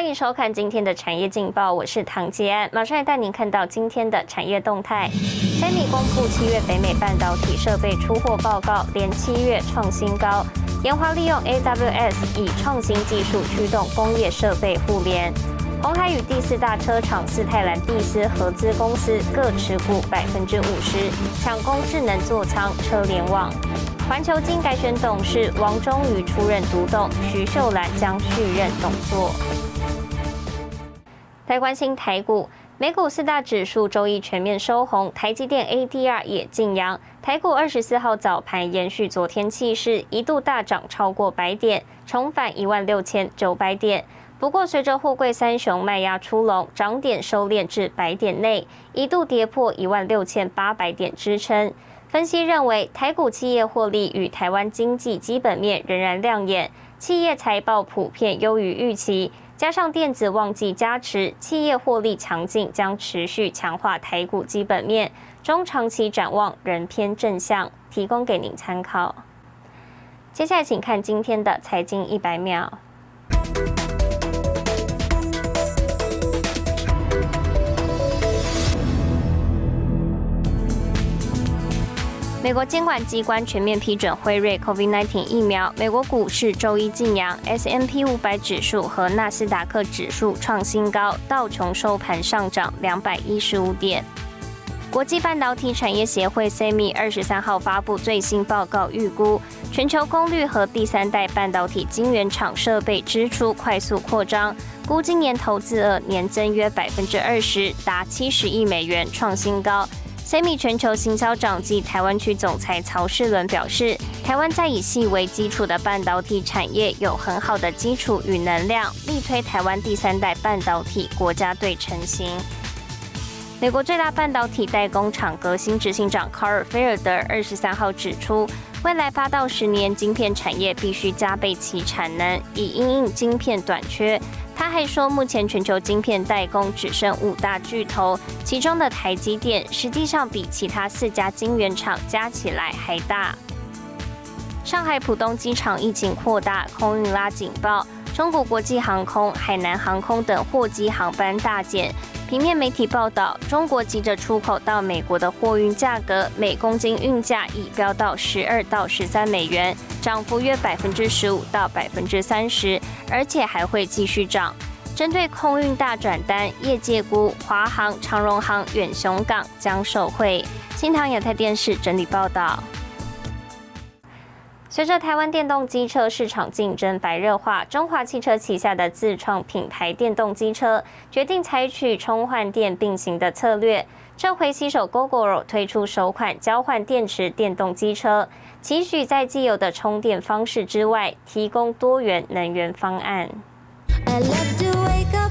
欢迎收看今天的产业劲报，我是唐杰安，马上来带您看到今天的产业动态。三米公布七月北美半导体设备出货报告，连七月创新高。研华利用 AWS 以创新技术驱动工业设备互联。红海与第四大车厂斯泰兰蒂斯合资公司各持股百分之五十，抢攻智能座舱车联网。环球金改选董事王忠宇出任独董，徐秀兰将续任董座。来关心台股，美股四大指数周一全面收红，台积电 ADR 也晋阳。台股二十四号早盘延续昨天气势，一度大涨超过百点，重返一万六千九百点。不过，随着货柜三雄卖压出笼，涨点收敛至百点内，一度跌破一万六千八百点支撑。分析认为，台股企业获利与台湾经济基本面仍然亮眼，企业财报普遍优于预期，加上电子旺季加持，企业获利强劲，将持续强化台股基本面。中长期展望仍偏正向，提供给您参考。接下来，请看今天的财经一百秒。美国监管机关全面批准辉瑞 COVID-19 疫苗，美国股市周一晋阳，S M P 五百指数和纳斯达克指数创新高，道琼收盘上涨两百一十五点。国际半导体产业协会 （SEMI） 二十三号发布最新报告，预估全球功率和第三代半导体晶圆厂设备支出快速扩张，估今年投资额年增约百分之二十，达七十亿美元，创新高。Semi 全球行销长暨台湾区总裁曹世伦表示，台湾在以细为基础的半导体产业有很好的基础与能量，力推台湾第三代半导体国家队成型。美国最大半导体代工厂革新执行长卡尔菲尔德二十三号指出，未来八到十年晶片产业必须加倍其产能，以应应晶片短缺。他还说，目前全球晶片代工只剩五大巨头，其中的台积电实际上比其他四家晶圆厂加起来还大。上海浦东机场疫情扩大，空运拉警报，中国国际航空、海南航空等货机航班大减。平面媒体报道，中国急着出口到美国的货运价格，每公斤运价已飙到十二到十三美元，涨幅约百分之十五到百分之三十，而且还会继续涨。针对空运大转单，业界估华航、长荣航、远雄港将受惠。新唐亚太电视整理报道。随着台湾电动机车市场竞争白热化，中华汽车旗下的自创品牌电动机车决定采取充换电并行的策略。这回携手 GoGoRo 推出首款交换电池电动机车，期许在既有的充电方式之外，提供多元能源方案。I love to wake up.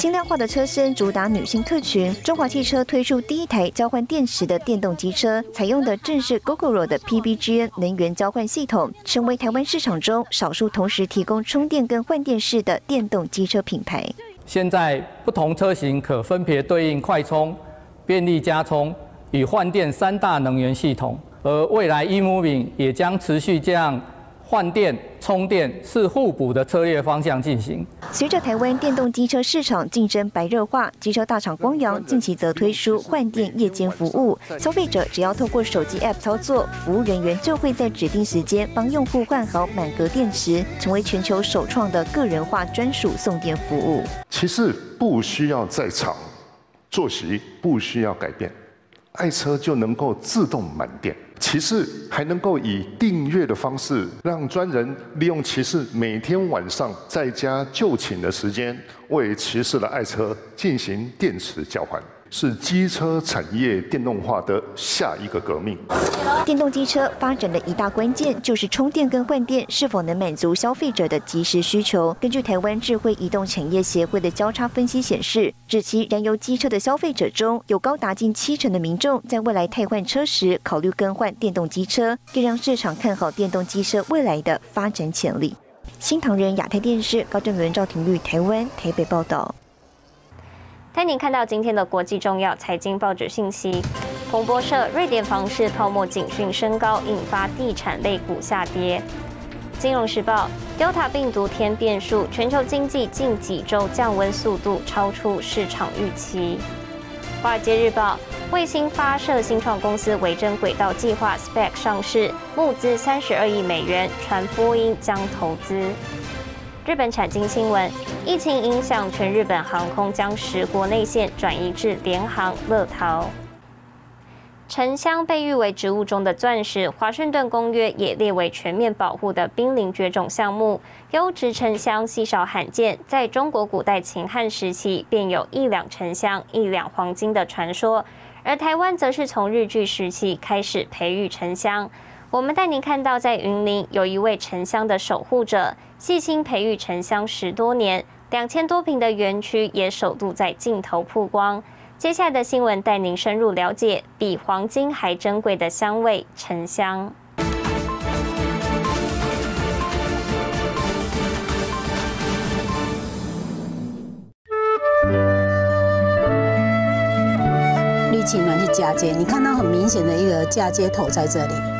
轻量化的车身主打女性客群，中华汽车推出第一台交换电池的电动机车，采用的正是 GoGoRo 的 PBGN 能源交换系统，成为台湾市场中少数同时提供充电跟换电式的电动机车品牌。现在不同车型可分别对应快充、便利加充与换电三大能源系统，而未来 eMoving 也将持续这样。换电、充电是互补的策略方向进行。随着台湾电动机车市场竞争白热化，机车大厂光阳近期则推出换电夜间服务，消费者只要透过手机 App 操作，服务人员就会在指定时间帮用户换好满格电池，成为全球首创的个人化专属送电服务。其实不需要在场，作息不需要改变，爱车就能够自动满电。骑士还能够以订阅的方式，让专人利用骑士每天晚上在家就寝的时间，为骑士的爱车进行电池交换。是机车产业电动化的下一个革命。电动机车发展的一大关键就是充电跟换电是否能满足消费者的即时需求。根据台湾智慧移动产业协会的交叉分析显示，指其燃油机车的消费者中有高达近七成的民众在未来汰换车时考虑更换电动机车，更让市场看好电动机车未来的发展潜力。新唐人亚太电视高正伦、赵廷玉，台湾台北报道。带您看到今天的国际重要财经报纸信息。彭博社：瑞典房市泡沫警讯升高，引发地产类股下跌。金融时报，Delta 病毒添变数，全球经济近几周降温速度超出市场预期。华尔街日报，卫星发射新创公司维珍轨道计划 SPAC 上市，募资三十二亿美元，传波音将投资。日本产经新闻，疫情影响全日本航空将十国内线转移至联航、乐桃。沉香被誉为植物中的钻石，华盛顿公约也列为全面保护的濒临绝种项目。优质沉香稀少罕见，在中国古代秦汉时期便有一两沉香一两黄金的传说，而台湾则是从日据时期开始培育沉香。我们带您看到，在云林有一位沉香的守护者，细心培育沉香十多年，两千多平的园区也首度在镜头曝光。接下来的新闻带您深入了解比黄金还珍贵的香味——沉香。绿青暖去嫁接，你看到很明显的一个嫁接头在这里。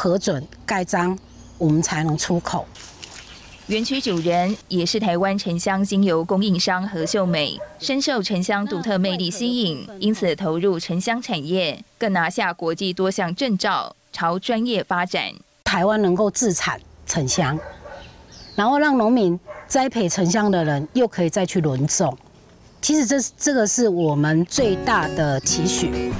核准盖章，我们才能出口。园区主人也是台湾沉香精油供应商何秀美，深受沉香独特魅力吸引，因此投入沉香产业，更拿下国际多项证照，朝专业发展。台湾能够自产沉香，然后让农民栽培沉香的人又可以再去轮种，其实这这个是我们最大的期许。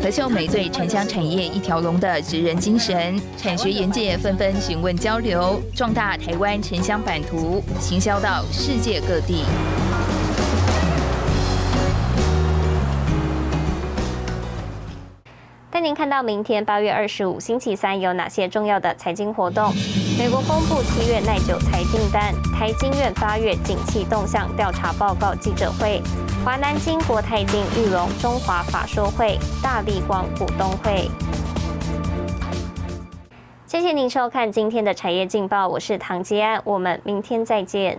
何秀美对沉香产业一条龙的职人精神，产学研界纷纷询问交流，壮大台湾沉香版图，行销到世界各地。带您看到明天八月二十五星期三有哪些重要的财经活动？美国公布七月耐久财订单，台经院八月景气动向调查报告记者会。华南金、国泰金、玉龙、中华法说会、大力光股东会。谢谢您收看今天的产业劲报，我是唐吉安，我们明天再见。